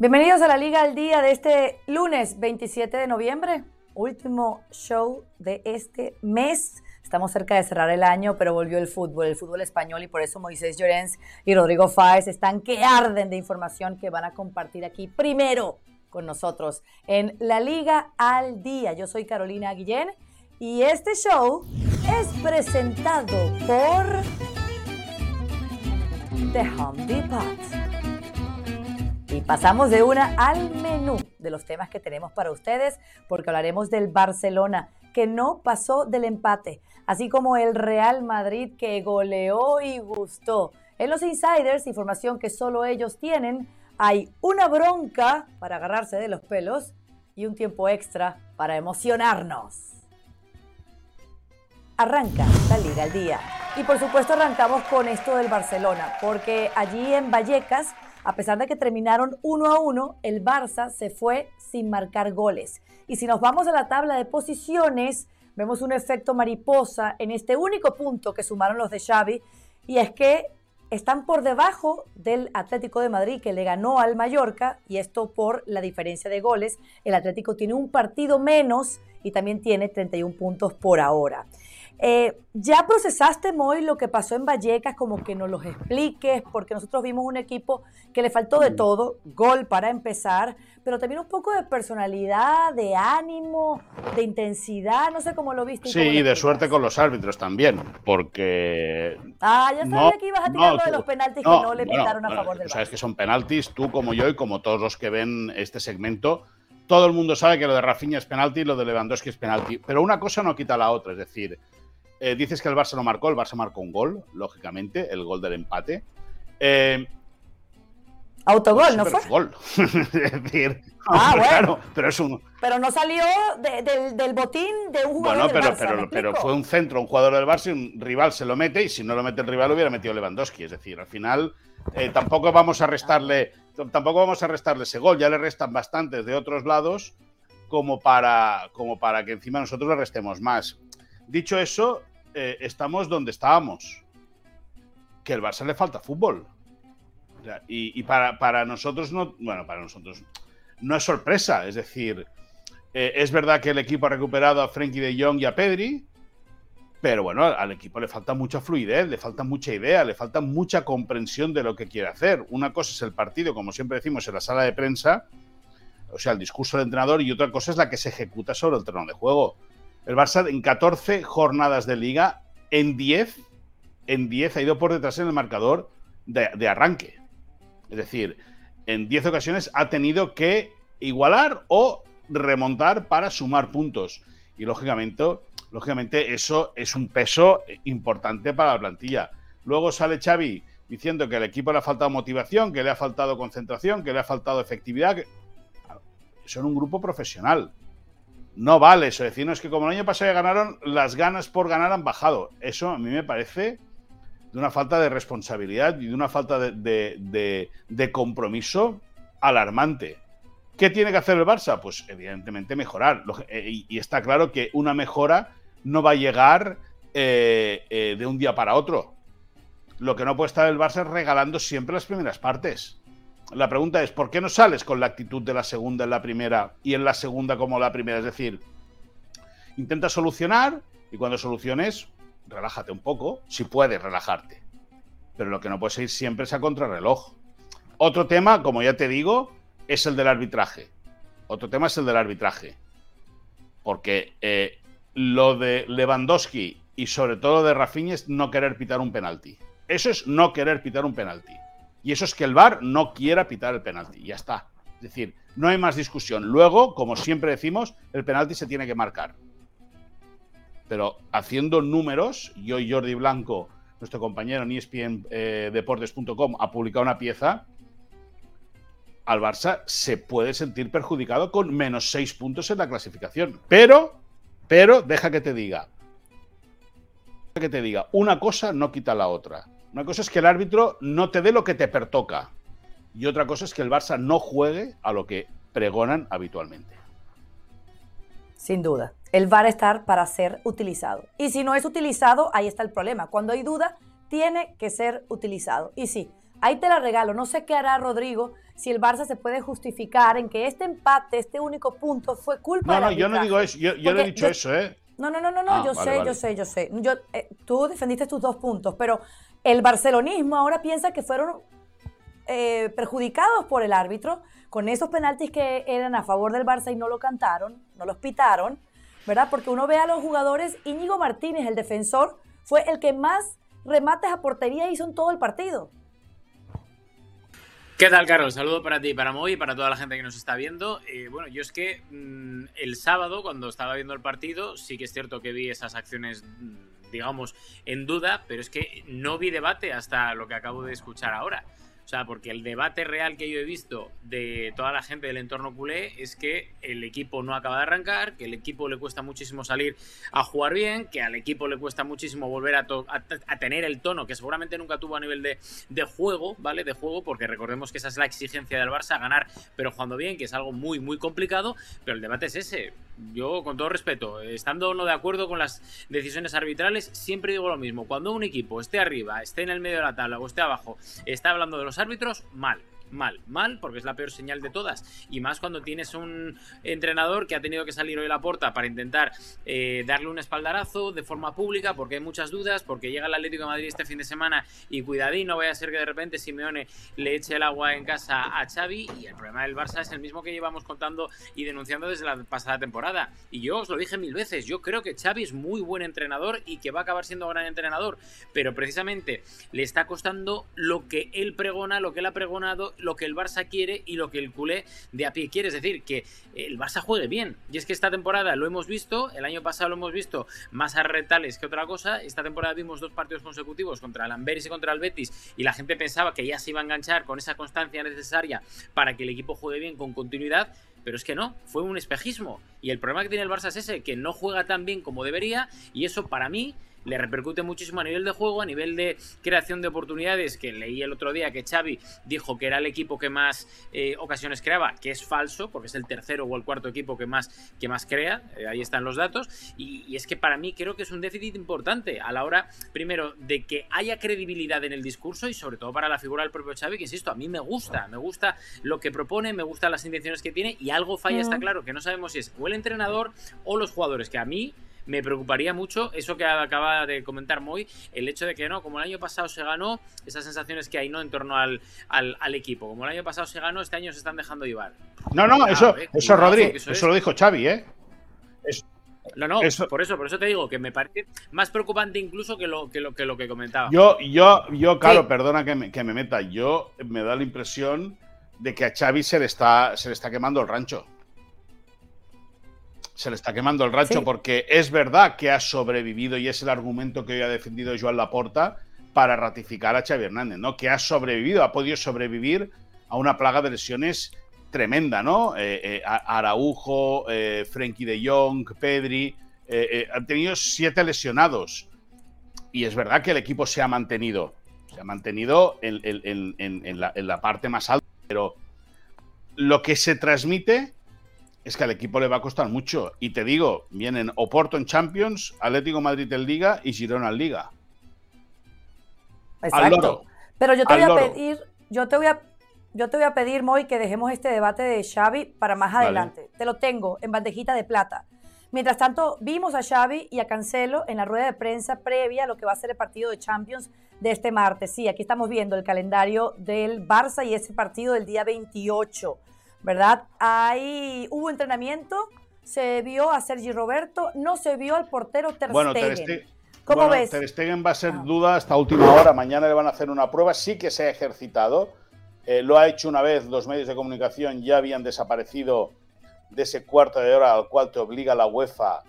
Bienvenidos a la Liga al Día de este lunes 27 de noviembre, último show de este mes. Estamos cerca de cerrar el año, pero volvió el fútbol, el fútbol español, y por eso Moisés Llorens y Rodrigo Fáez están que arden de información que van a compartir aquí primero con nosotros en la Liga al Día. Yo soy Carolina Guillén y este show es presentado por The Home Depot. Y pasamos de una al menú de los temas que tenemos para ustedes, porque hablaremos del Barcelona, que no pasó del empate, así como el Real Madrid, que goleó y gustó. En los insiders, información que solo ellos tienen, hay una bronca para agarrarse de los pelos y un tiempo extra para emocionarnos. Arranca la Liga al Día. Y por supuesto arrancamos con esto del Barcelona, porque allí en Vallecas a pesar de que terminaron uno a uno, el Barça se fue sin marcar goles. Y si nos vamos a la tabla de posiciones, vemos un efecto mariposa en este único punto que sumaron los de Xavi, y es que están por debajo del Atlético de Madrid que le ganó al Mallorca, y esto por la diferencia de goles. El Atlético tiene un partido menos y también tiene 31 puntos por ahora. Eh, ¿Ya procesaste, Moy, lo que pasó en Vallecas? Como que nos lo expliques, porque nosotros vimos un equipo que le faltó de mm. todo, gol para empezar, pero también un poco de personalidad, de ánimo, de intensidad, no sé cómo lo viste. Sí, y de suerte con los árbitros también, porque... Ah, ya sabía que ibas a tirar de los penaltis que no le pitaron a favor del Sabes que son penaltis, tú como yo y como todos los que ven este segmento, todo el mundo sabe que lo de Rafinha es penalti y lo de Lewandowski es penalti, pero una cosa no quita la otra, es decir eh, dices que el Barça no marcó, el Barça marcó un gol, lógicamente, el gol del empate. Eh, Autogol, ¿no fue? Gol. es decir, ah, bueno. pero es un. Pero no salió del botín de un jugador. Bueno, pero, pero, pero, fue un centro, un jugador del Barça y un rival se lo mete, y si no lo mete el rival, lo hubiera metido Lewandowski. Es decir, al final eh, tampoco vamos a restarle. Tampoco vamos a restarle ese gol, ya le restan bastantes de otros lados como para, como para que encima nosotros le restemos más. Dicho eso, eh, estamos donde estábamos. Que el Barça le falta fútbol. y, para, nosotros no, bueno, para nosotros no es sorpresa. Es decir, eh, es verdad que el equipo ha recuperado a Frenkie de Jong y a Pedri, pero bueno, al equipo le falta mucha fluidez, le falta mucha idea, le falta mucha comprensión de lo que quiere hacer. Una cosa es el partido, como siempre decimos en la sala de prensa, o sea, el discurso del entrenador, y otra cosa es la que se ejecuta sobre el terreno de juego. El Barça en 14 jornadas de liga, en 10, en 10 ha ido por detrás en el marcador de, arranque. Es decir, en 10 ocasiones ha tenido que igualar o remontar para sumar puntos. Y lógicamente, lógicamente eso es un peso importante para la plantilla. Luego sale Xavi diciendo que al equipo le ha faltado motivación, que le ha faltado concentración, que le ha faltado efectividad. Son un grupo profesional no vale eso. Decir, es que como el año pasado ya ganaron, las ganas por ganar han bajado. Eso a mí me parece de una falta de responsabilidad y de una falta de, compromiso alarmante. ¿Qué tiene que hacer el Barça? Pues evidentemente mejorar. Eh, y está claro que una mejora no va a llegar eh, eh, de un día para otro. Lo que no puede estar el Barça es regalando siempre las primeras partes la pregunta es, ¿por qué no sales con la actitud de la segunda en la primera y en la segunda como la primera? Es decir, intenta solucionar y cuando soluciones, relájate un poco, si puedes relajarte. Pero lo que no puedes ir siempre es a contrarreloj. Otro tema, como ya te digo, es el del arbitraje. Otro tema es el del arbitraje. Porque eh, lo de Lewandowski y sobre todo de Rafinha es no querer pitar un penalti. Eso es no querer pitar un penalti. Y eso es que el VAR no quiera pitar el penalti. Ya está. Es decir, no hay más discusión. Luego, como siempre decimos, el penalti se tiene que marcar. Pero haciendo números, yo y Jordi Blanco, nuestro compañero en ESPNDeportes.com, ha publicado una pieza. Al Barça se puede sentir perjudicado con menos seis puntos en la clasificación. Pero, pero, deja que te diga. Deja que te diga, una cosa no quita la otra. Una cosa es que el árbitro no te dé lo que te pertoca. Y otra cosa es que el Barça no juegue a lo que pregonan habitualmente. Sin duda. El VAR estar para ser utilizado. Y si no es utilizado, ahí está el problema. Cuando hay duda, tiene que ser utilizado. Y sí, ahí te la regalo. No sé qué hará Rodrigo, si el Barça se puede justificar en que este empate, este único punto, fue culpa no, No, yo no digo eso, yo, no he dicho eso, ¿eh? No, no, no, no, no ah, yo, sé, yo sé, yo sé, yo eh, tú defendiste tus dos puntos, pero el barcelonismo ahora piensa que fueron eh, perjudicados por el árbitro con esos penaltis que eran a favor del Barça y no lo cantaron, no los pitaron, ¿verdad? Porque uno ve a los jugadores, Íñigo Martínez, el defensor, fue el que más remates a portería hizo en todo el partido. ¿Qué tal, Carlos? Saludo para ti, para Moy y para toda la gente que nos está viendo. Eh, bueno, yo es que mm, el sábado, cuando estaba viendo el partido, sí que es cierto que vi esas acciones, mm, digamos, en duda, pero es que no vi debate hasta lo que acabo de escuchar ahora. O sea, porque el debate real que yo he visto de toda la gente del entorno culé es que el equipo no acaba de arrancar, que el equipo le cuesta muchísimo salir a jugar bien, que al equipo le cuesta muchísimo volver a, tener el tono que seguramente nunca tuvo a nivel de, de, juego, ¿vale? De juego, porque recordemos que esa es la exigencia del Barça, ganar pero jugando bien, que es algo muy, muy complicado, pero el debate es ese. Yo, con todo respeto, estando no de acuerdo con las decisiones arbitrales, siempre digo lo mismo. Cuando un equipo esté arriba, esté en el medio de la tabla o esté abajo, está hablando de los árbitros, mal mal, mal, porque es la peor señal de todas. Y más cuando tienes un entrenador que ha tenido que salir hoy la puerta para intentar eh, darle un espaldarazo de forma pública, porque hay muchas dudas, porque llega el Atlético de Madrid este fin de semana y cuidadín, no vaya a ser que de repente Simeone le eche el agua en casa a Xavi. Y el problema del Barça es el mismo que llevamos contando y denunciando desde la pasada temporada. Y yo os lo dije mil veces, yo creo que Xavi es muy buen entrenador y que va a acabar siendo gran entrenador, pero precisamente le está costando lo que él pregona, lo que él ha pregonado lo que el Barça quiere y lo que el culé de a pie quiere. Es decir, que el Barça juegue bien. Y es que esta temporada lo hemos visto, el año pasado lo hemos visto más a retales que otra cosa. Esta temporada vimos dos partidos consecutivos contra el Amberes y contra el Betis y la gente pensaba que ya se iba a enganchar con esa constancia necesaria para que el equipo juegue bien con continuidad pero es que no, fue un espejismo. Y el problema que tiene el Barça es ese, que no juega tan bien como debería, y eso para mí le repercute muchísimo a nivel de juego, a nivel de creación de oportunidades, que leí el otro día que Xavi dijo que era el equipo que más eh, ocasiones creaba, que es falso, porque es el tercero o el cuarto equipo que más, que más crea, eh, ahí están los datos, y, y, es que para mí creo que es un déficit importante a la hora, primero, de que haya credibilidad en el discurso y sobre todo para la figura del propio Xavi, que insisto, a mí me gusta, me gusta lo que propone, me gustan las intenciones que tiene y algo falla, está claro, que no sabemos si es o el entrenador o los jugadores, que a mí me preocuparía mucho eso que acaba de comentar Moy, el hecho de que no, como el año pasado se ganó, esas sensaciones que hay no en torno al, al, equipo, como el año pasado se ganó, este año se están dejando llevar. No, no, eso, eso Rodri, eso, lo dijo Xavi, ¿eh? no, no, por eso, por eso te digo que me parece más preocupante incluso que lo que, lo, que, lo que comentaba. Yo, yo, yo, claro, perdona que me, que me, meta, yo me da la impresión de que a Xavi se le está, se le está quemando el rancho se le está quemando el rancho porque es verdad que ha sobrevivido y es el argumento que hoy ha defendido Joan Laporta para ratificar a Xavi Hernández, ¿no? Que ha sobrevivido, ha podido sobrevivir a una plaga de lesiones tremenda, ¿no? Eh, eh, Araujo, eh, Frenkie de Jong, Pedri, han tenido siete lesionados. Y es verdad que el equipo se ha mantenido, se ha mantenido en la parte más alta, pero lo que se transmite es que al equipo le va a costar mucho. Y te digo, vienen Oporto en Champions, Atlético Madrid en Liga y Girona en Liga. Exacto. Pero yo te voy a pedir, yo te voy a, yo te voy a pedir, Moy, que dejemos este debate de Xavi para más adelante. Te lo tengo en bandejita de plata. Mientras tanto, vimos a Xavi y a Cancelo en la rueda de prensa previa a lo que va a ser el partido de Champions de este martes. Sí, aquí estamos viendo el calendario del Barça y ese partido del día 28. ¿Verdad? Ahí hubo entrenamiento, se vio a Sergi Roberto, no se vio al portero Ter bueno, Stegen. ¿Cómo ves? Ter Stegen va a ser ah. duda hasta última hora, mañana le van a hacer una prueba, sí que se ha ejercitado, eh, lo ha hecho una vez, los medios de comunicación ya habían desaparecido de ese cuarto de hora al cual te obliga la UEFA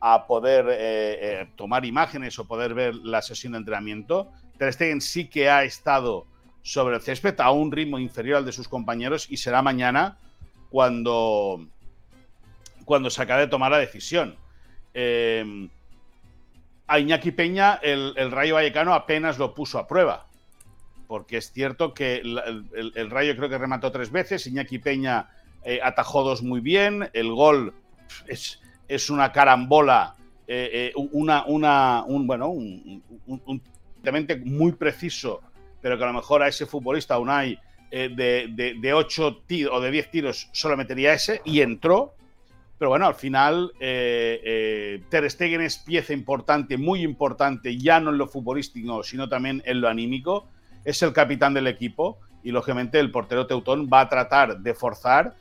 a poder eh, eh, tomar imágenes o poder ver la sesión de entrenamiento. Ter Stegen sí que ha estado sobre el césped a un ritmo inferior al de sus compañeros y será mañana cuando, cuando se acabe de tomar la decisión. Eh, a Iñaki Peña el, Rayo Vallecano apenas lo puso a prueba, porque es cierto que el, Rayo creo que remató tres veces, Iñaki Peña eh, atajó dos muy bien, el gol es, es una carambola, eh, una, una, un, bueno, un, muy preciso pero que a lo mejor a ese futbolista Unai eh, de, de, 8 tiros o de 10 tiros solo metería ese y entró. Pero bueno, al final eh, eh, Ter Stegen es pieza importante, muy importante, ya no en lo futbolístico, sino también en lo anímico. Es el capitán del equipo y lógicamente el portero Teutón va a tratar de forzar.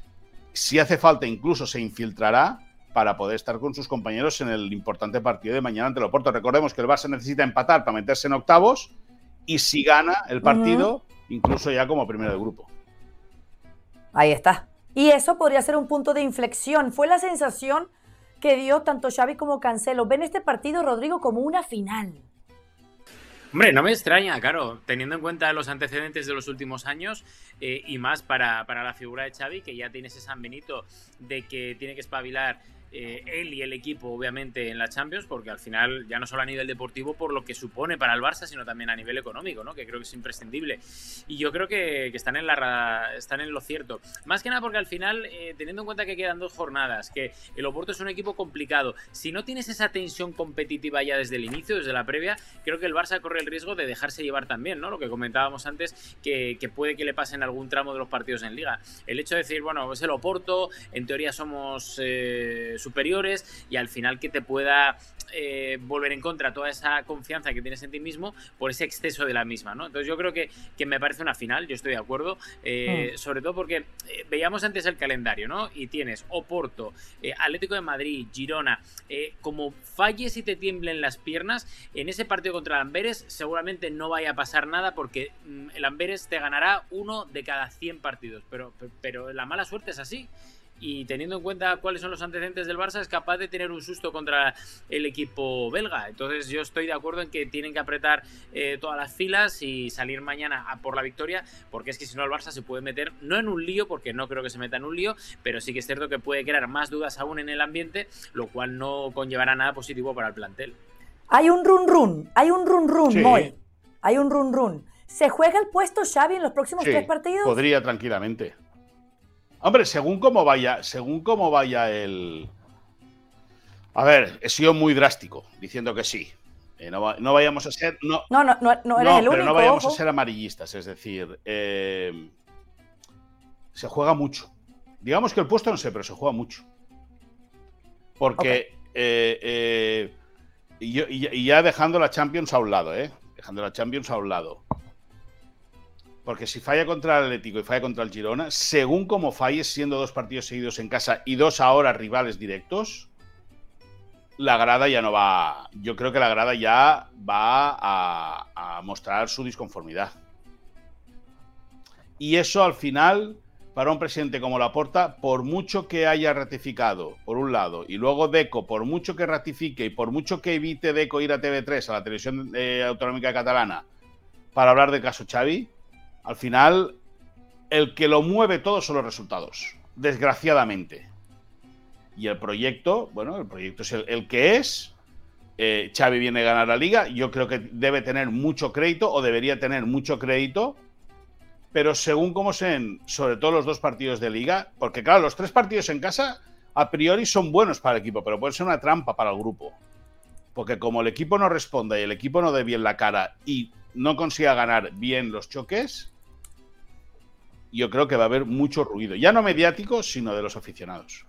Si hace falta, incluso se infiltrará para poder estar con sus compañeros en el importante partido de mañana ante el Oporto. Recordemos que el Barça necesita empatar para meterse en octavos y si gana el partido, incluso ya como primero de grupo. Ahí está. Y eso podría ser un punto de inflexión. Fue la sensación que dio tanto Xavi como Cancelo. Ven este partido, Rodrigo, como una final. Hombre, no me extraña, claro, teniendo en cuenta los antecedentes de los últimos años eh, y más para, para, la figura de Xavi, que ya tiene ese San Benito de que tiene que espabilar eh, él y el equipo, obviamente, en la Champions, porque al final, ya no solo a nivel deportivo, por lo que supone para el Barça, sino también a nivel económico, ¿no? Que creo que es imprescindible. Y yo creo que, están, en la, están en lo cierto. Más que nada porque al final, eh, teniendo en cuenta que quedan dos jornadas, que el Oporto es un equipo complicado, si no tienes esa tensión competitiva ya desde el inicio, desde la previa, creo que el Barça corre el riesgo de dejarse llevar también, ¿no? Lo que comentábamos antes, que, puede que le pasen algún tramo de los partidos en Liga. El hecho de decir, bueno, es el Oporto, en teoría somos... Eh, superiores y al final que te pueda eh, volver en contra toda esa confianza que tienes en ti mismo por ese exceso de la misma, ¿no? Entonces yo creo que, que me parece una final, yo estoy de acuerdo, eh, hmm. sobre todo porque eh, veíamos antes el calendario, ¿no? Y tienes Oporto, Atlético de Madrid, Girona, como falles y te tiemblen las piernas, en ese partido contra el Amberes seguramente no vaya a pasar nada porque mm, el Amberes te ganará uno de cada 100 partidos, pero, pero la mala suerte es así y teniendo en cuenta cuáles son los antecedentes del Barça, es capaz de tener un susto contra el equipo belga. Entonces yo estoy de acuerdo en que tienen que apretar eh, todas las filas y salir mañana a por la victoria, porque es que si no el Barça se puede meter, no en un lío, porque no creo que se meta en un lío, pero sí que es cierto que puede crear más dudas aún en el ambiente, lo cual no conllevará nada positivo para el plantel. Hay un run run, hay un run run, Hay un run run. ¿Se juega el puesto Xavi en los próximos tres partidos? Podría tranquilamente. Hombre, según cómo vaya, según cómo vaya el. A ver, he sido muy drástico diciendo que sí. Eh, no, vayamos a ser. No, no, no, no, eres el único, pero no vayamos a ser amarillistas. Es decir, eh, se juega mucho. Digamos que el puesto no sé, pero se juega mucho. Porque. Eh, y, y, ya dejando la Champions a un lado, ¿eh? Dejando la Champions a un lado. Porque si falla contra el Atlético y falla contra el Girona, según como falles, siendo dos partidos seguidos en casa y dos ahora rivales directos, la grada ya no va. Yo creo que la grada ya va a, mostrar su disconformidad. Y eso al final, para un presidente como Laporta, por mucho que haya ratificado, por un lado, y luego Deco, por mucho que ratifique y por mucho que evite Deco ir a TV3, a la televisión eh, autonómica catalana, para hablar del caso Xavi, al final, el que lo mueve todo son los resultados, desgraciadamente. Y el proyecto, bueno, el proyecto es el, que es. Eh, Xavi viene a ganar la liga. Yo creo que debe tener mucho crédito o debería tener mucho crédito. Pero según cómo sean, sobre todo los dos partidos de liga, porque claro, los tres partidos en casa a priori son buenos para el equipo, pero pueden ser una trampa para el grupo. Porque como el equipo no responda y el equipo no dé bien la cara y no consiga ganar bien los choques, yo creo que va a haber mucho ruido, ya no mediático, sino de los aficionados.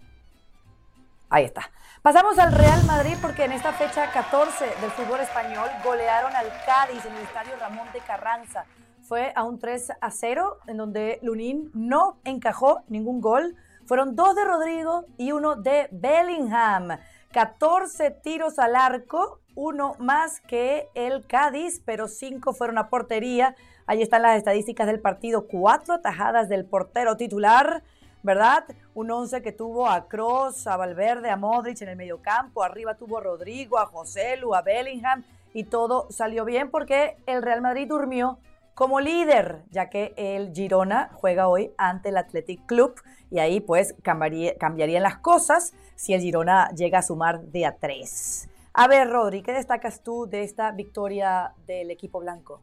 Ahí está. Pasamos al Real Madrid porque en esta fecha 14 del fútbol español golearon al Cádiz en el estadio Ramón de Carranza. Fue a un 3 a 0 en donde Lunín no encajó ningún gol. Fueron dos de Rodrigo y uno de Bellingham. 14 tiros al arco, uno más que el Cádiz, pero cinco fueron a portería. Ahí están las estadísticas del partido, cuatro atajadas del portero titular, ¿verdad? Un once que tuvo a Cross, a Valverde, a Modric en el mediocampo, arriba tuvo a Rodrigo, a José Lu, a Bellingham y todo salió bien porque el Real Madrid durmió como líder, ya que el Girona juega hoy ante el Athletic Club y ahí pues cambiarían las cosas si el Girona llega a sumar de a tres. A ver, Rodri, ¿qué destacas tú de esta victoria del equipo blanco?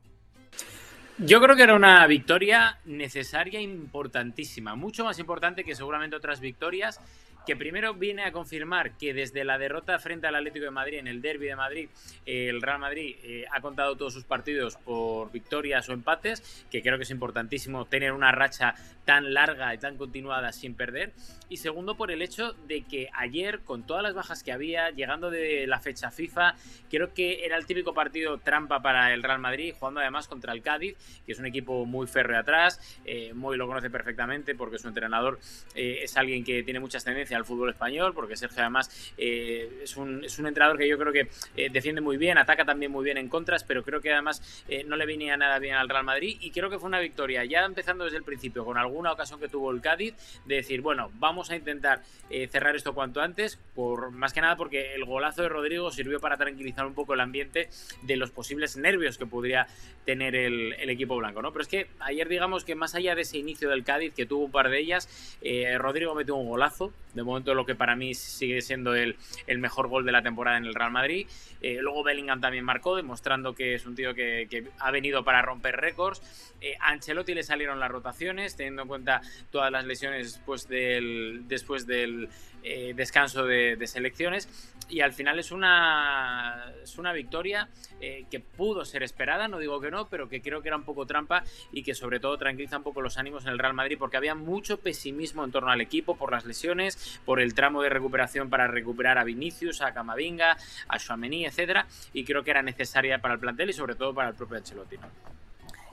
Yo creo que era una victoria necesaria e importantísima, mucho más importante que seguramente otras victorias que primero viene a confirmar que desde la derrota frente al Atlético de Madrid en el derby de Madrid, el Real Madrid eh, ha contado todos sus partidos por victorias o empates, que creo que es importantísimo tener una racha tan larga y tan continuada sin perder. Y segundo, por el hecho de que ayer, con todas las bajas que había, llegando de la fecha FIFA, creo que era el típico partido trampa para el Real Madrid, jugando además contra el Cádiz, que es un equipo muy férreo atrás, eh, lo conoce perfectamente porque su entrenador eh, es alguien que tiene muchas tendencias al fútbol español, porque Sergio además eh, es, un, es, un, entrenador que yo creo que eh, defiende muy bien, ataca también muy bien en contras, pero creo que además eh, no le venía nada bien al Real Madrid y creo que fue una victoria, ya empezando desde el principio, con alguna ocasión que tuvo el Cádiz, de decir, bueno, vamos a intentar cerrar esto cuanto antes, por más que nada porque el golazo de Rodrigo sirvió para tranquilizar un poco el ambiente de los posibles nervios que podría tener el, el equipo blanco, ¿no? Pero es que ayer digamos que más allá de ese inicio del Cádiz, que tuvo un par de ellas, Rodrigo metió un golazo, de momento lo que para mí sigue siendo el, el mejor gol de la temporada en el Real Madrid. Eh, luego Bellingham también marcó, demostrando que es un tío que, que ha venido para romper récords. Eh, a Ancelotti le salieron las rotaciones, teniendo en cuenta todas las lesiones después del, después del eh, descanso de, de, selecciones. Y al final es una, es una victoria eh, que pudo ser esperada, no digo que no, pero que creo que era un poco trampa y que sobre todo tranquiliza un poco los ánimos en el Real Madrid porque había mucho pesimismo en torno al equipo por las lesiones, por el tramo de recuperación para recuperar a Vinicius, a Camavinga, a Chouameni, etcétera, y creo que era necesaria para el plantel y sobre todo para el propio Ancelotti.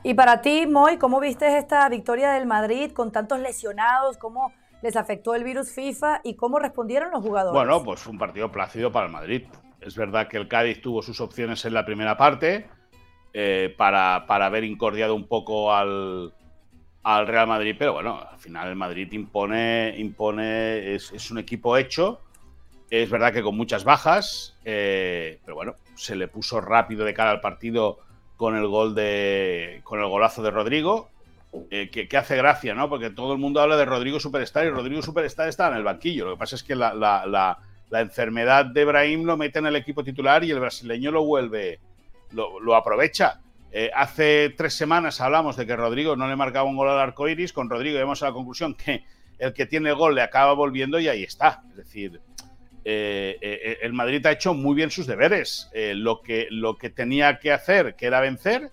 Y para ti, Moy, ¿cómo viste esta victoria del Madrid con tantos lesionados? ¿Cómo les afectó el virus FIFA y cómo respondieron los jugadores? Bueno, pues fue un partido plácido para el Madrid. Es verdad que el Cádiz tuvo sus opciones en la primera parte eh, para, para, haber incordiado un poco al, al, Real Madrid, pero bueno, al final el Madrid impone, impone es, un equipo hecho. Es verdad que con muchas bajas, eh, pero bueno, se le puso rápido de cara al partido con el gol de. con el golazo de Rodrigo. Eh, que, hace gracia, ¿no? Porque todo el mundo habla de Rodrigo Superstar y Rodrigo Superstar está en el banquillo. Lo que pasa es que la, la, la, enfermedad de Brahim lo mete en el equipo titular y el brasileño lo vuelve, lo, lo aprovecha. Eh, hace tres semanas hablamos de que Rodrigo no le marcaba un gol al arco iris. Con Rodrigo llegamos a la conclusión que el que tiene el gol le acaba volviendo y ahí está. Es decir, eh, el Madrid ha hecho muy bien sus deberes. Lo, que, lo que tenía que hacer, que era vencer,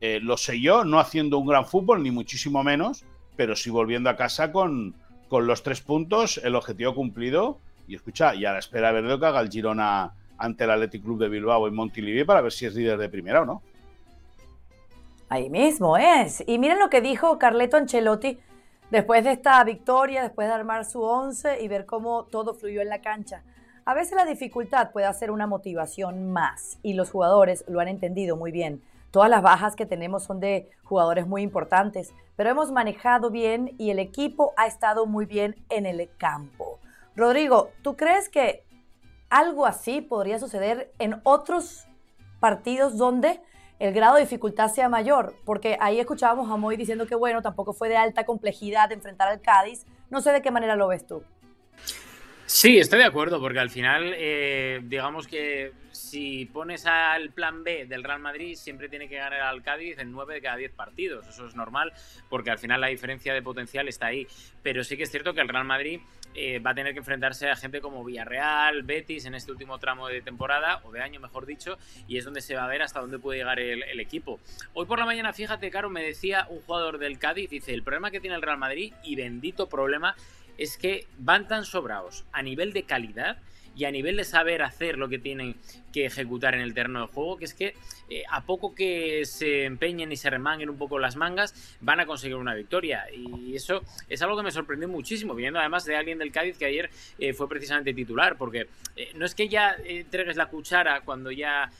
eh, lo selló, no haciendo un gran fútbol, ni muchísimo menos, pero sí volviendo a casa con, con los tres puntos, el objetivo cumplido. Y escucha, y a la espera de ver lo que haga el Girona ante el Athletic Club de Bilbao y Montilivi para ver si es líder de primera o no. Ahí mismo es. Y miren lo que dijo Carleto Ancelotti después de esta victoria, después de armar su once y ver cómo todo fluyó en la cancha. A veces la dificultad puede ser una motivación más y los jugadores lo han entendido muy bien. Todas las bajas que tenemos son de jugadores muy importantes, pero hemos manejado bien y el equipo ha estado muy bien en el campo. Rodrigo, ¿tú crees que algo así podría suceder en otros partidos donde el grado de dificultad sea mayor, porque ahí escuchábamos a Moy diciendo que bueno, tampoco fue de alta complejidad enfrentar al Cádiz. No sé de qué manera lo ves tú. Sí, estoy de acuerdo, porque al final, eh, digamos que si pones al plan B del Real Madrid, siempre tiene que ganar al Cádiz en 9 de cada 10 partidos. Eso es normal, porque al final la diferencia de potencial está ahí. Pero sí que es cierto que el Real Madrid eh, va a tener que enfrentarse a gente como Villarreal, Betis en este último tramo de temporada, o de año mejor dicho, y es donde se va a ver hasta dónde puede llegar el, el equipo. Hoy por la mañana, fíjate, Caro, me decía un jugador del Cádiz, dice, el problema que tiene el Real Madrid, y bendito problema, es que van tan sobrados a nivel de calidad y a nivel de saber hacer lo que tienen que ejecutar en el terreno de juego, que es que eh, a poco que se empeñen y se remanguen un poco las mangas, van a conseguir una victoria. Y eso es algo que me sorprendió muchísimo, viendo además de alguien del Cádiz que ayer eh, fue precisamente titular, porque eh, no es que ya entregues la cuchara cuando ya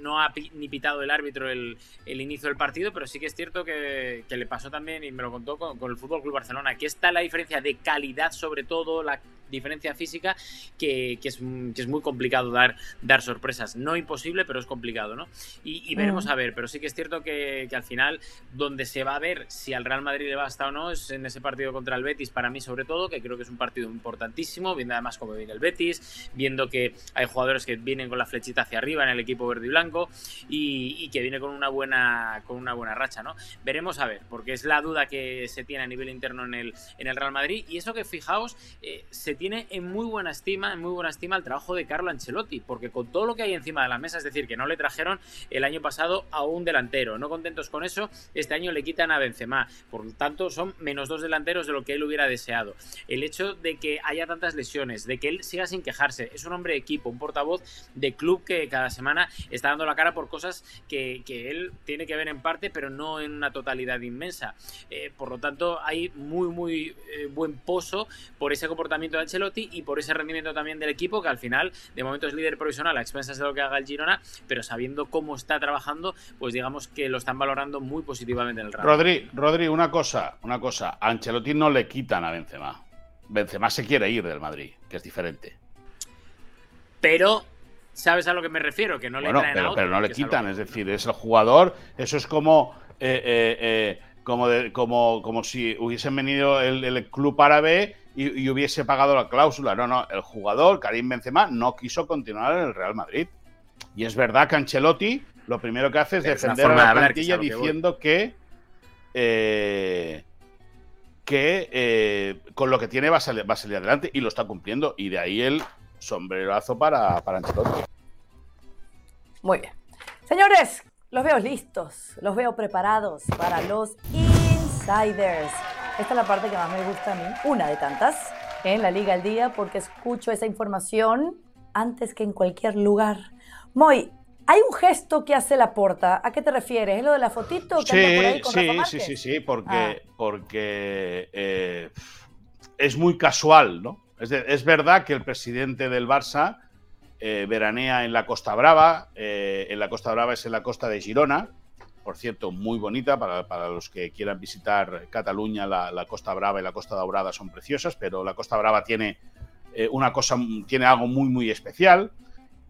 no ha ni pitado el árbitro el, el, inicio del partido, pero sí que es cierto que, que le pasó también, y me lo contó con, con el Fútbol Club Barcelona, que está la diferencia de calidad sobre todo, la diferencia física que, es, que es, muy complicado dar, dar sorpresas. No imposible, pero es complicado, ¿no? Y, veremos a ver, pero sí que es cierto que, que, al final, donde se va a ver si al Real Madrid le basta o no, es en ese partido contra el Betis, para mí sobre todo, que creo que es un partido importantísimo, viendo además cómo viene el Betis, viendo que hay jugadores que vienen con la flechita hacia arriba en el equipo verde y blanco y, que viene con una buena con una buena racha, ¿no? Veremos a ver, porque es la duda que se tiene a nivel interno en el, en el Real Madrid y eso que fijaos, eh, se tiene en muy buena estima, en muy buena estima el trabajo de Carlo Ancelotti, porque con todo lo que hay encima de la mesa, es decir, que no le trajeron el año pasado a un delantero, no contentos con eso, este año le quitan a Benzema, por lo tanto son menos dos delanteros de lo que él hubiera deseado. El hecho de que haya tantas lesiones, de que él siga sin quejarse, es un hombre de equipo, un portavoz de club que cada semana está dando la cara por cosas que, él tiene que ver en parte, pero no en una totalidad inmensa. Eh, por lo tanto, hay muy, muy eh, buen pozo por ese comportamiento de Ancelotti y por ese rendimiento también del equipo, que al final, de momento es líder provisional a expensas de lo que haga el Girona, pero sabiendo cómo está trabajando, pues digamos que lo están valorando muy positivamente en el Real. Rodri, Rodri, una cosa, una cosa, a Ancelotti no le quitan a Benzema. Benzema se quiere ir del Madrid, que es diferente. Pero ¿Sabes a lo que me refiero? Que no le traen pero, pero no le quitan, es, decir, es el jugador. Eso es como. Eh, eh, eh, como, como, como si hubiesen venido el, club árabe y, y, hubiese pagado la cláusula. No, no, el jugador, Karim Benzema, no quiso continuar en el Real Madrid. Y es verdad que Ancelotti lo primero que hace es defender a la plantilla diciendo que. que con lo que tiene va a, salir, va a salir adelante y lo está cumpliendo. Y de ahí el sombrerazo para, para Ancelotti. Muy bien. Señores, los veo listos, los veo preparados para los insiders. Esta es la parte que más me gusta a mí, una de tantas, en la Liga al Día, porque escucho esa información antes que en cualquier lugar. Moy, hay un gesto que hace la porta. ¿A qué te refieres? ¿Es lo de la fotito que sí, sí, sí, sí, sí, porque, ah. porque eh, es muy casual, ¿no? Es, verdad que el presidente del Barça eh, veranea en la Costa Brava. Eh, en la Costa Brava es en la costa de Girona. Por cierto, muy bonita para, los que quieran visitar Cataluña. La, Costa Brava y la Costa Daurada son preciosas, pero la Costa Brava tiene eh, una cosa, tiene algo muy, muy especial.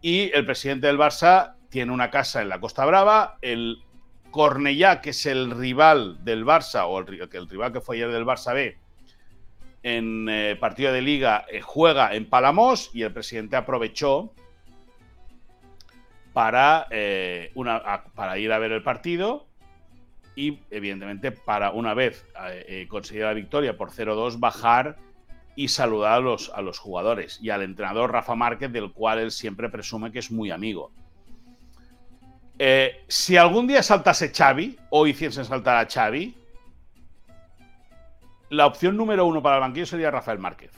Y el presidente del Barça tiene una casa en la Costa Brava. El Cornellá, que es el rival del Barça, o el, el rival que fue ayer del Barça B, en eh, partido de liga eh, juega en Palamos y el presidente aprovechó para, eh, para ir a ver el partido y evidentemente para una vez conseguir la victoria por 0-2 bajar y saludar a los, a los jugadores y al entrenador Rafa Márquez del cual él siempre presume que es muy amigo. si algún día saltase Xavi o hiciesen saltar a Xavi, la opción número uno para el banquillo sería Rafael Márquez.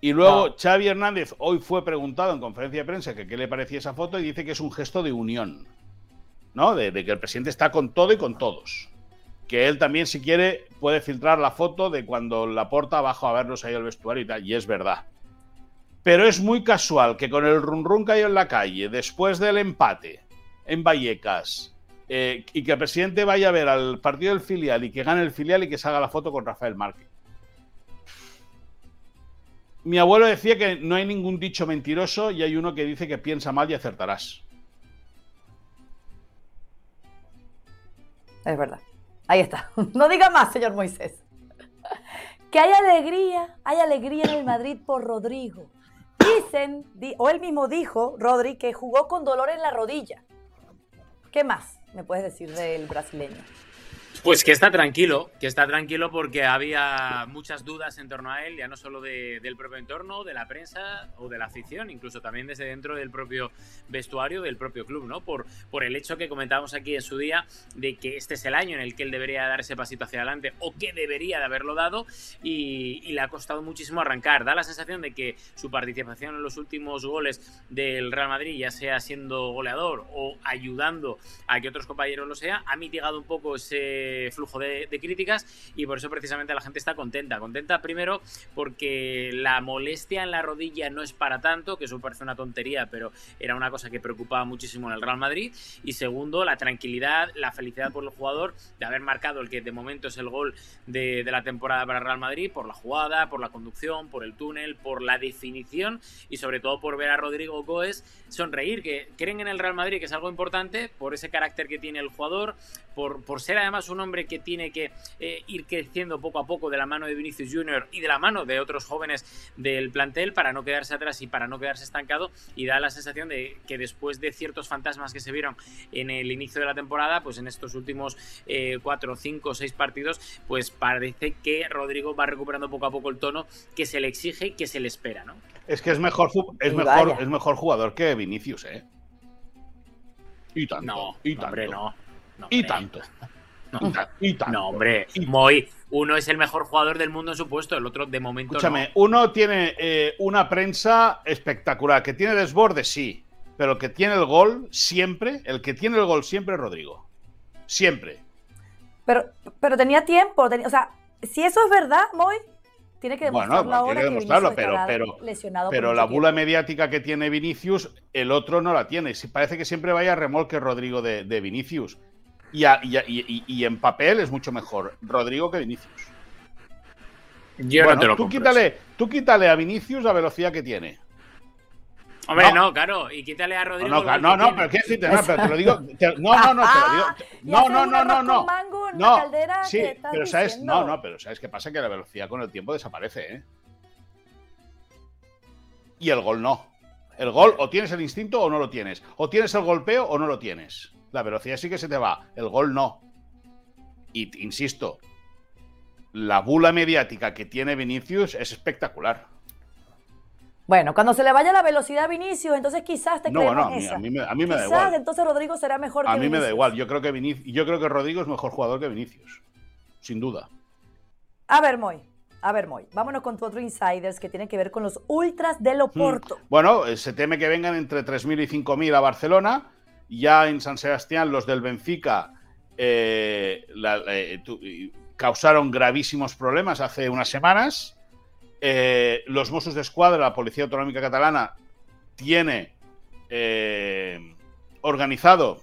Y luego Xavi Hernández hoy fue preguntado en conferencia de prensa que qué le parecía esa foto y dice que es un gesto de unión, ¿no? De, que el presidente está con todo y con todos. Que él también, si quiere, puede filtrar la foto de cuando la porta abajo a verlos ahí al vestuario y tal, y es verdad. Pero es muy casual que con el run run que hay en la calle, después del empate en Vallecas, eh, y que el presidente vaya a ver al partido del filial y que gane el filial y que se haga la foto con Rafael Márquez. Mi abuelo decía que no hay ningún dicho mentiroso y hay uno que dice que piensa mal y acertarás. Es verdad. Ahí está. No diga más, señor Moisés. Que hay alegría, hay alegría en el Madrid por Rodrigo. Dicen, o él mismo dijo, Rodri, que jugó con dolor en la rodilla. ¿Qué más? Me puedes decir del brasileño? Pues que está tranquilo, que está tranquilo porque había muchas dudas en torno a él, ya no solo del propio entorno, de la prensa o de la afición, incluso también desde dentro del propio vestuario del propio club, ¿no? Por, por el hecho que comentábamos aquí en su día de que este es el año en el que él debería dar ese pasito hacia adelante o que debería de haberlo dado y, y le ha costado muchísimo arrancar. Da la sensación de que su participación en los últimos goles del Real Madrid, ya sea siendo goleador o ayudando a que otros compañeros lo sean, ha mitigado un poco ese eh, flujo de, críticas y por eso precisamente la gente está contenta. Contenta primero porque la molestia en la rodilla no es para tanto, que eso parece una tontería, pero era una cosa que preocupaba muchísimo en el Real Madrid. Y segundo, la tranquilidad, la felicidad por el jugador de haber marcado el que de momento es el gol de, de la temporada para el Real Madrid, por la jugada, por la conducción, por el túnel, por la definición y sobre todo por ver a Rodrigo Goes sonreír, que creen en el Real Madrid, que es algo importante, por ese carácter que tiene el jugador, por, por ser además un hombre que tiene que eh, ir creciendo poco a poco de la mano de Vinicius Junior y de la mano de otros jóvenes del plantel para no quedarse atrás y para no quedarse estancado y da la sensación de que después de ciertos fantasmas que se vieron en el inicio de la temporada, pues en estos últimos eh, cuatro, cinco, seis partidos, pues parece que Rodrigo va recuperando poco a poco el tono que se le exige y que se le espera, ¿no? Es que es mejor, es mejor, es mejor jugador que Vinicius, ¿eh? Y tanto. No, y tanto. hombre, no. Y tanto. Y, tanto. No, hombre. Moy, uno es el mejor jugador del mundo en su puesto, el otro de momento Escúchame, uno tiene eh, una prensa espectacular. Que tiene desborde, sí. Pero el que tiene el gol siempre, el que tiene el gol siempre es Rodrigo. Siempre. Pero, pero tenía tiempo. o sea, si eso es verdad, Moy, tiene que demostrarlo bueno, tiene que demostrarlo, pero, pero, pero la bula mediática que tiene Vinicius, el otro no la tiene. Parece que siempre vaya a remolque Rodrigo de, Vinicius. Y, y, en papel es mucho mejor Rodrigo que Vinicius. Yo no te lo tú quítale, tú quítale a Vinicius la velocidad que tiene. Hombre, no. claro, y quítale a Rodrigo. No, no, no, pero qué decirte, no, pero te lo digo. no, no, no, te lo digo. No, no, no, no, no. No, sí, pero sabes, no, no, pero sabes qué pasa que la velocidad con el tiempo desaparece, ¿eh? Y el gol no. El gol o tienes el instinto o no lo tienes. O tienes el golpeo o no lo tienes. La velocidad sí que se te va. El gol no. Y insisto, la bula mediática que tiene Vinicius es espectacular. Bueno, cuando se le vaya la velocidad a Vinicius, entonces quizás te no, bueno, a mí, a mí, me, a mí me da igual. entonces Rodrigo será mejor a que A mí me da igual. Yo creo que yo creo que Rodrigo es mejor jugador que Vinicius. Sin duda. A ver, Moy. A ver, Moy, vámonos con tu otro insiders que tiene que ver con los ultras del Oporto. Hmm. Bueno, eh, se teme que vengan entre 3.000 y 5.000 a Barcelona. Ya en San Sebastián, los del Benfica eh, eh, causaron gravísimos problemas hace unas semanas. Eh, los Mossos de Escuadra, la Policía Autonómica Catalana, tiene organizado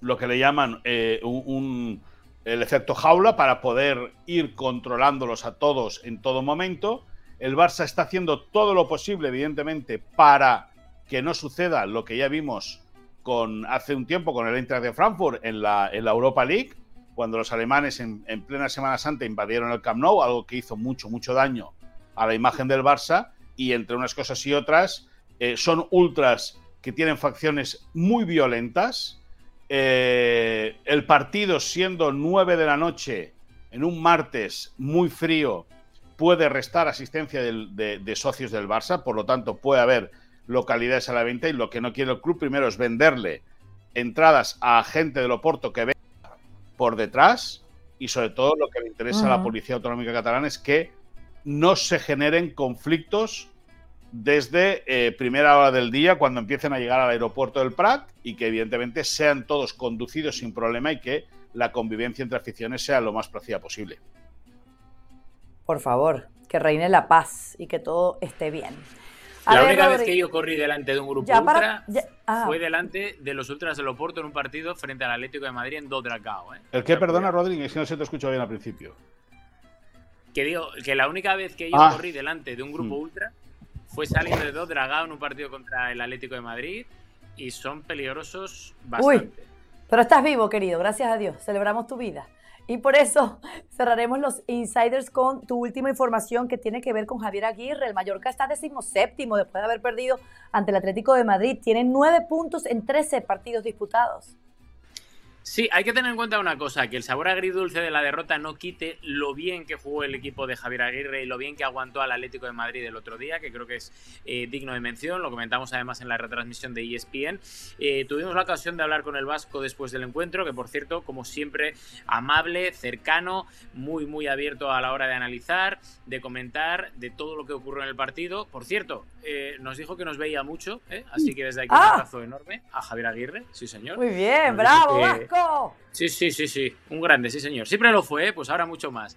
lo que le llaman el efecto jaula para poder ir controlándolos a todos en todo momento. El Barça está haciendo todo lo posible, evidentemente, para que no suceda lo que ya vimos hace un tiempo con el Eintracht de Frankfurt en la, en la Europa League, cuando los alemanes en, plena Semana Santa invadieron el Camp Nou, algo que hizo mucho, mucho daño a la imagen del Barça, y entre unas cosas y otras, eh, son ultras que tienen facciones muy violentas. Eh, el partido, siendo 9 de la noche, en un martes muy frío, puede restar asistencia de, de, socios del Barça, por lo tanto puede haber localidades a la venta y lo que no quiere el club primero es venderle entradas a gente del Oporto que ve por detrás y sobre todo lo que le interesa a la Policía Autonómica Catalana es que no se generen conflictos desde eh, primera hora del día cuando empiecen a llegar al aeropuerto del Prat y que evidentemente sean todos conducidos sin problema y que la convivencia entre aficiones sea lo más plácida posible. Por favor, que reine la paz y que todo esté bien la única vez que yo corrí delante de un grupo ultra ah. fue delante de los ultras del Oporto en un partido frente al Atlético de Madrid en Dodragao. ¿eh? ¿El qué? Perdona, Rodríguez, que no se te escuchó bien al principio. Que digo, que la única vez que yo ah. corrí delante de un grupo mm. ultra fue saliendo de Dodragao en un partido contra el Atlético de Madrid y son peligrosos bastante. Uy, pero estás vivo, querido, gracias a Dios. Celebramos tu vida. Y por eso cerraremos los insiders con tu última información que tiene que ver con Javier Aguirre. El Mallorca está decimoséptimo después de haber perdido ante el Atlético de Madrid. Tiene nueve puntos en 13 partidos disputados. Sí, hay que tener en cuenta una cosa, que el sabor agridulce de la derrota no quite lo bien que jugó el equipo de Javier Aguirre y lo bien que aguantó al Atlético de Madrid el otro día, que creo que es eh, digno de mención, lo comentamos además en la retransmisión de ESPN. Eh, tuvimos la ocasión de hablar con el Vasco después del encuentro, que por cierto, como siempre, amable, cercano, muy, muy abierto a la hora de analizar, de comentar, de todo lo que ocurrió en el partido. Por cierto, eh, nos dijo que nos veía mucho, así que desde aquí un ah. abrazo enorme a Javier Aguirre, sí señor. Muy bien, bravo Vasco. Sí, sí, sí, sí. Un grande, sí, señor. Siempre lo fue, ¿eh? pues ahora mucho más.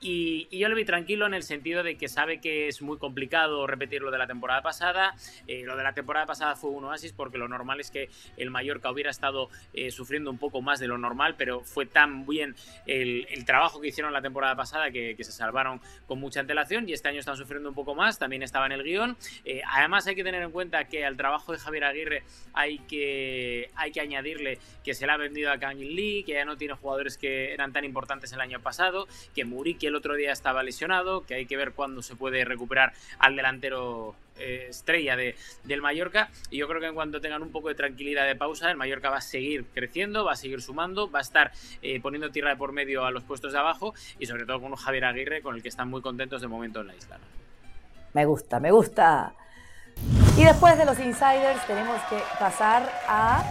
Y, yo le vi tranquilo en el sentido de que sabe que es muy complicado repetir lo de la temporada pasada. Eh, lo de la temporada pasada fue un oasis porque lo normal es que el Mallorca hubiera estado eh, sufriendo un poco más de lo normal, pero fue tan bien el, trabajo que hicieron la temporada pasada que, se salvaron con mucha antelación y este año están sufriendo un poco más. También estaba en el guion. Eh, además hay que tener en cuenta que al trabajo de Javier Aguirre hay que, hay que añadirle que se le ha vendido a Kangin Lee, que ya no tiene jugadores que eran tan importantes el año pasado, que Muriqui el otro día estaba lesionado, que hay que ver cuándo se puede recuperar al delantero eh, estrella de, del Mallorca. Y yo creo que en cuanto tengan un poco de tranquilidad de pausa, el Mallorca va a seguir creciendo, va a seguir sumando, va a estar eh, poniendo tierra de por medio a los puestos de abajo y sobre todo con un Javier Aguirre con el que están muy contentos de momento en la isla. Me gusta, me gusta. Y después de los insiders tenemos que pasar a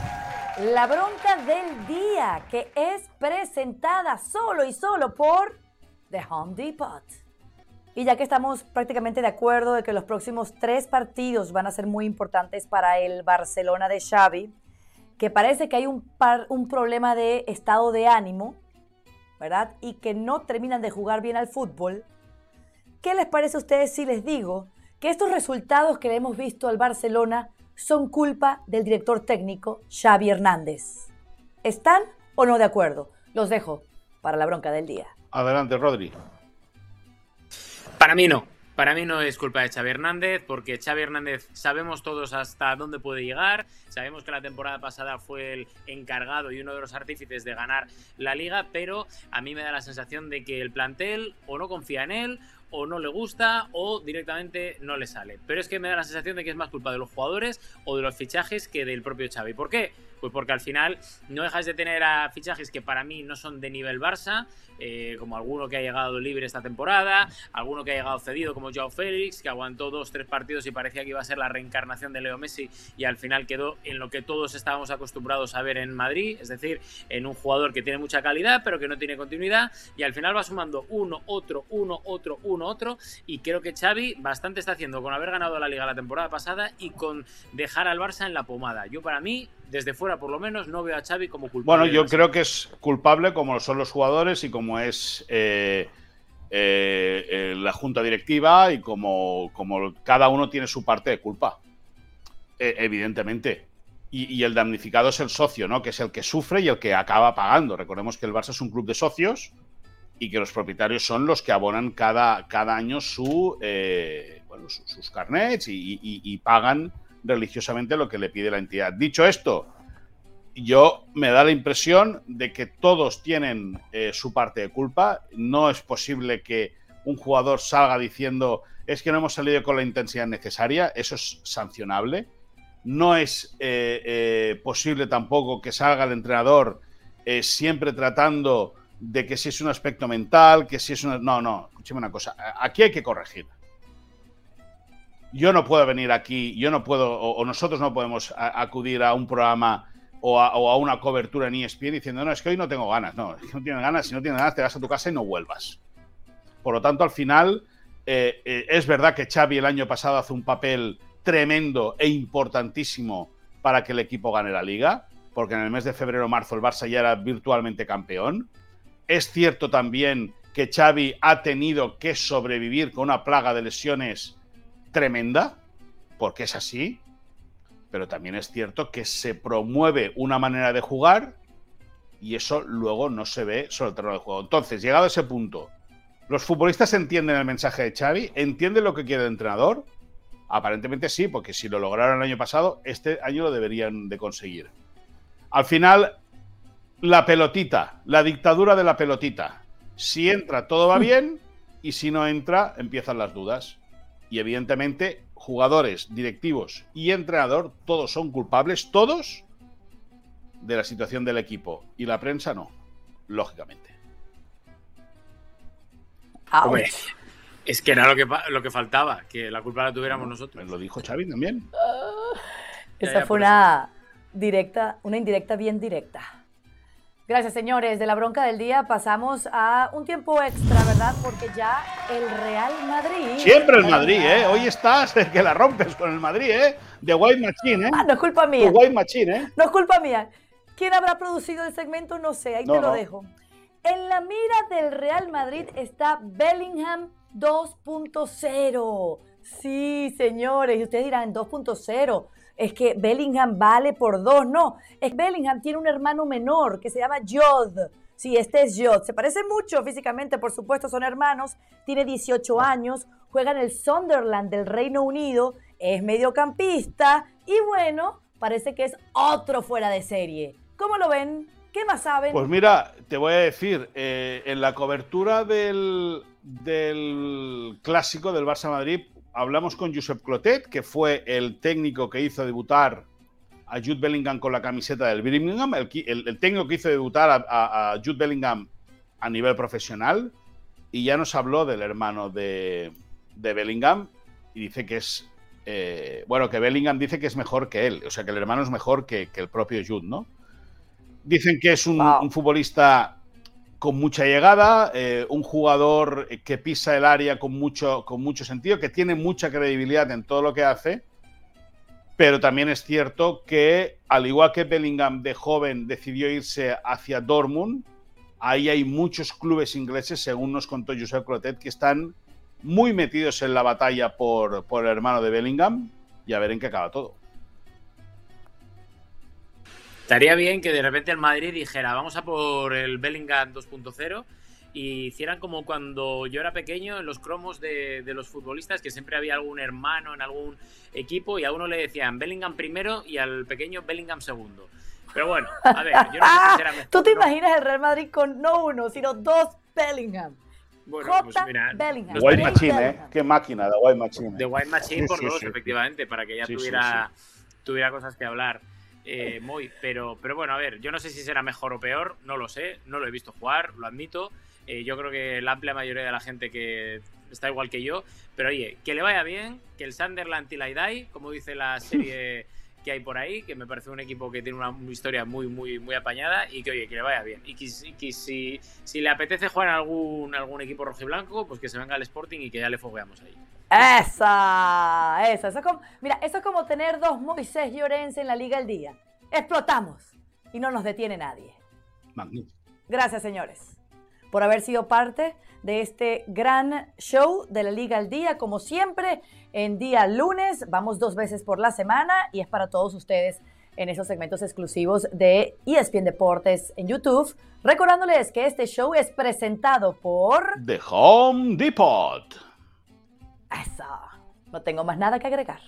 la bronca del día, que es presentada solo y solo por The Home Depot. Y ya que estamos prácticamente de acuerdo de que los próximos tres partidos van a ser muy importantes para el Barcelona de Xavi, que parece que hay un, un problema de estado de ánimo, ¿verdad? Y que no terminan de jugar bien al fútbol. ¿Qué les parece a ustedes si les digo que estos resultados que le hemos visto al Barcelona son culpa del director técnico Xavi Hernández. ¿Están o no de acuerdo? Los dejo para la bronca del día. Adelante, Rodri. Para mí no. Para mí no es culpa de Xavi Hernández, porque Xavi Hernández sabemos todos hasta dónde puede llegar, sabemos que la temporada pasada fue el encargado y uno de los artífices de ganar la liga, pero a mí me da la sensación de que el plantel o no confía en él o no le gusta o directamente no le sale. Pero es que me da la sensación de que es más culpa de los jugadores o de los fichajes que del propio Xavi. ¿Por qué? Pues porque al final no dejas de tener fichajes que para mí no son de nivel Barça, eh, como alguno que ha llegado libre esta temporada, alguno que ha llegado cedido como Joao Félix, que aguantó dos, tres partidos y parecía que iba a ser la reencarnación de Leo Messi y al final quedó en lo que todos estábamos acostumbrados a ver en Madrid, es decir, en un jugador que tiene mucha calidad pero que no tiene continuidad y al final va sumando uno, otro, uno, otro, uno, otro y creo que Xavi bastante está haciendo con haber ganado la liga la temporada pasada y con dejar al Barça en la pomada. Yo para mí desde fuera por lo menos, no veo a Xavi como culpable. Bueno, yo creo que es culpable como son los jugadores y como es eh, eh, eh, la junta directiva y como, como, cada uno tiene su parte de culpa, evidentemente. Y, el damnificado es el socio, ¿no? Que es el que sufre y el que acaba pagando. Recordemos que el Barça es un club de socios y que los propietarios son los que abonan cada, cada año su, sus carnets y pagan religiosamente lo que le pide la entidad. Dicho esto, yo me da la impresión de que todos tienen eh, su parte de culpa. No es posible que un jugador salga diciendo es que no hemos salido con la intensidad necesaria. Eso es sancionable. No es eh, eh, posible tampoco que salga el entrenador siempre tratando de que si es un aspecto mental, que si es una... No, no, escúcheme una cosa. Aquí hay que corregir yo no puedo venir aquí, yo no puedo, o, nosotros no podemos acudir a un programa o a, una cobertura en ESPN diciendo, no, es que hoy no tengo ganas. No, es que no tienes ganas, si no tienes ganas te vas a tu casa y no vuelvas. Por lo tanto, al final, eh, eh, es verdad que Xavi el año pasado hace un papel tremendo e importantísimo para que el equipo gane la liga, porque en el mes de febrero-marzo el Barça ya era virtualmente campeón. Es cierto también que Xavi ha tenido que sobrevivir con una plaga de lesiones tremenda, porque es así, pero también es cierto que se promueve una manera de jugar y eso luego no se ve sobre el terreno de juego. Entonces, llegado a ese punto, ¿los futbolistas entienden el mensaje de Xavi? ¿Entienden lo que quiere el entrenador? Aparentemente sí, porque si lo lograron el año pasado, este año lo deberían de conseguir. Al final, la pelotita, la dictadura de la pelotita. Si entra, todo va bien, y si no entra, empiezan las dudas. Y evidentemente, jugadores, directivos y entrenador, todos son culpables, todos, de la situación del equipo. Y la prensa no, lógicamente. es que era lo que, lo que faltaba, que la culpa la tuviéramos nosotros. Lo dijo Xavi también. esa fue una directa, una indirecta bien directa. Gracias, señores. De la bronca del día pasamos a un tiempo extra, ¿verdad? Porque ya el Real Madrid. Siempre el Madrid, ¿eh? Hoy estás que la rompes con el Madrid, ¿eh? De White Machine, ¿eh? Ah, no es culpa mía. White Machine, ¿eh? No es culpa mía. ¿Quién habrá producido el segmento? No sé, ahí te lo dejo. En la mira del Real Madrid está Bellingham 2.0. Sí, señores, y ustedes dirán 2.0. Es que Bellingham vale por dos. No, es Bellingham tiene un hermano menor que se llama Jod. Sí, este es Jod. Se parece mucho físicamente, por supuesto, son hermanos. Tiene 18 años, juega en el Sunderland del Reino Unido, es mediocampista y bueno, parece que es otro fuera de serie. ¿Cómo lo ven? ¿Qué más saben? Pues mira, te voy a decir, eh, en la cobertura del, del clásico del Barça Madrid hablamos con Josep Clotet, que fue el técnico que hizo debutar a Jude Bellingham con la camiseta del Birmingham, el, técnico que hizo debutar a, Jude Bellingham a nivel profesional, y ya nos habló del hermano de, Bellingham, y dice que es, eh, bueno, que Bellingham dice que es mejor que él, o sea, que el hermano es mejor que, el propio Jude, ¿no? Dicen que es un futbolista con mucha llegada, eh, un jugador que pisa el área con mucho, con mucho sentido, que tiene mucha credibilidad en todo lo que hace, pero también es cierto que, al igual que Bellingham de joven decidió irse hacia Dortmund, ahí hay muchos clubes ingleses, según nos contó Josep Clotet, que están muy metidos en la batalla por, por el hermano de Bellingham y a ver en qué acaba todo. Estaría bien que de repente el Madrid dijera, vamos a por el Bellingham 2.0 y hicieran como cuando yo era pequeño en los cromos de, los futbolistas, que siempre había algún hermano en algún equipo y a uno le decían Bellingham primero y al pequeño Bellingham segundo. Pero bueno, a ver, yo no sé si ¿Tú te imaginas el Real Madrid con no uno, sino dos Bellingham? Bueno, pues mira, Bellingham. White Machine, ¿eh? Qué máquina, The White Machine. The White Machine por dos, efectivamente, para que ya tuviera, tuviera cosas que hablar eh, muy, pero, pero bueno, a ver, yo no sé si será mejor o peor, no lo sé, no lo he visto jugar, lo admito. Eh, yo creo que la amplia mayoría de la gente que está igual que yo, pero oye, que le vaya bien, que el Sunderland till I como dice la serie que hay por ahí, que me parece un equipo que tiene una, historia muy, muy, muy apañada y que oye, que le vaya bien. Y que, si, si le apetece jugar en algún, algún equipo rojiblanco, pues que se venga al Sporting y que ya le fogueamos ahí. Esa, esa. Eso es como, mira, eso es como tener dos Moisés Llorense en la Liga al día. Explotamos y no nos detiene nadie. Magnífico. Gracias, señores, por haber sido parte de este gran show de la Liga al Día. Como siempre, en día lunes, vamos dos veces por la semana y es para todos ustedes en esos segmentos exclusivos de ESPN Deportes en YouTube. Recordándoles que este show es presentado por The Home Depot. Eso. No tengo más nada que agregar.